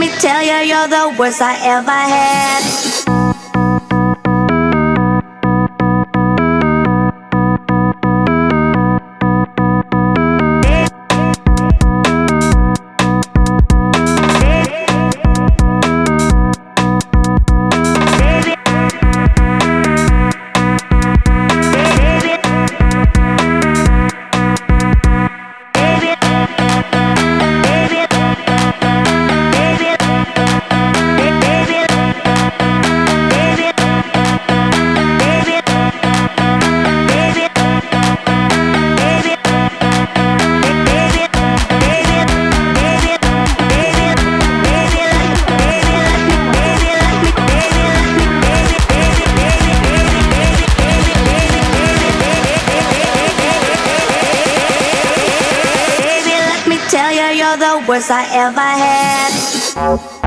me tell you, you're the worst I ever had. The worst I ever had.